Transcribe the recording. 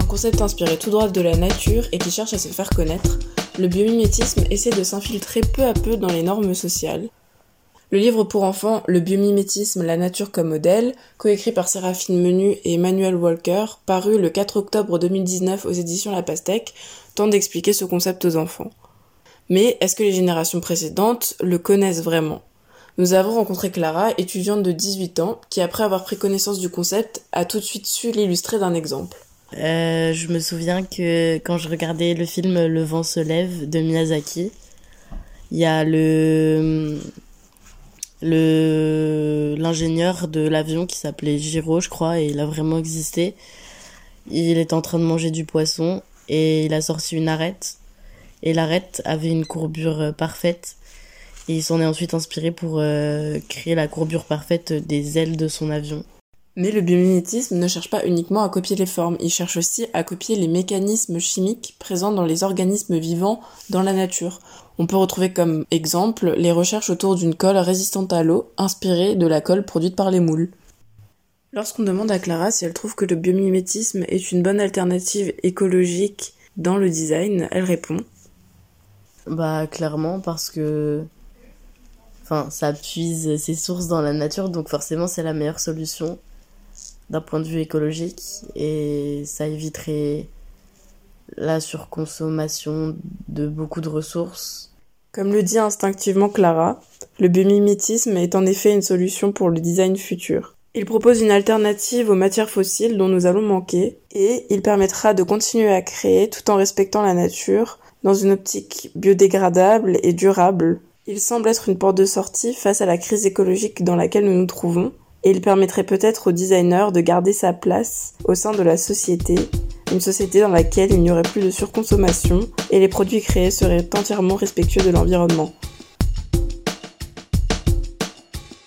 Un concept inspiré tout droit de la nature et qui cherche à se faire connaître, le biomimétisme essaie de s'infiltrer peu à peu dans les normes sociales. Le livre pour enfants Le biomimétisme, la nature comme modèle, coécrit par Séraphine Menu et Emmanuel Walker, paru le 4 octobre 2019 aux éditions La Pastèque, tente d'expliquer ce concept aux enfants. Mais est-ce que les générations précédentes le connaissent vraiment? Nous avons rencontré Clara, étudiante de 18 ans, qui après avoir pris connaissance du concept a tout de suite su l'illustrer d'un exemple. Euh, je me souviens que quand je regardais le film Le vent se lève de Miyazaki, il y a le l'ingénieur de l'avion qui s'appelait Giro, je crois, et il a vraiment existé. Il était en train de manger du poisson et il a sorti une arête et l'arête avait une courbure euh, parfaite. Il s'en est ensuite inspiré pour euh, créer la courbure parfaite des ailes de son avion. Mais le biomimétisme ne cherche pas uniquement à copier les formes, il cherche aussi à copier les mécanismes chimiques présents dans les organismes vivants dans la nature. On peut retrouver comme exemple les recherches autour d'une colle résistante à l'eau, inspirée de la colle produite par les moules. Lorsqu'on demande à Clara si elle trouve que le biomimétisme est une bonne alternative écologique dans le design, elle répond bah clairement parce que enfin ça puise ses sources dans la nature donc forcément c'est la meilleure solution d'un point de vue écologique et ça éviterait la surconsommation de beaucoup de ressources. Comme le dit instinctivement Clara, le biomimétisme est en effet une solution pour le design futur. Il propose une alternative aux matières fossiles dont nous allons manquer et il permettra de continuer à créer tout en respectant la nature dans une optique biodégradable et durable. Il semble être une porte de sortie face à la crise écologique dans laquelle nous nous trouvons, et il permettrait peut-être au designer de garder sa place au sein de la société, une société dans laquelle il n'y aurait plus de surconsommation et les produits créés seraient entièrement respectueux de l'environnement.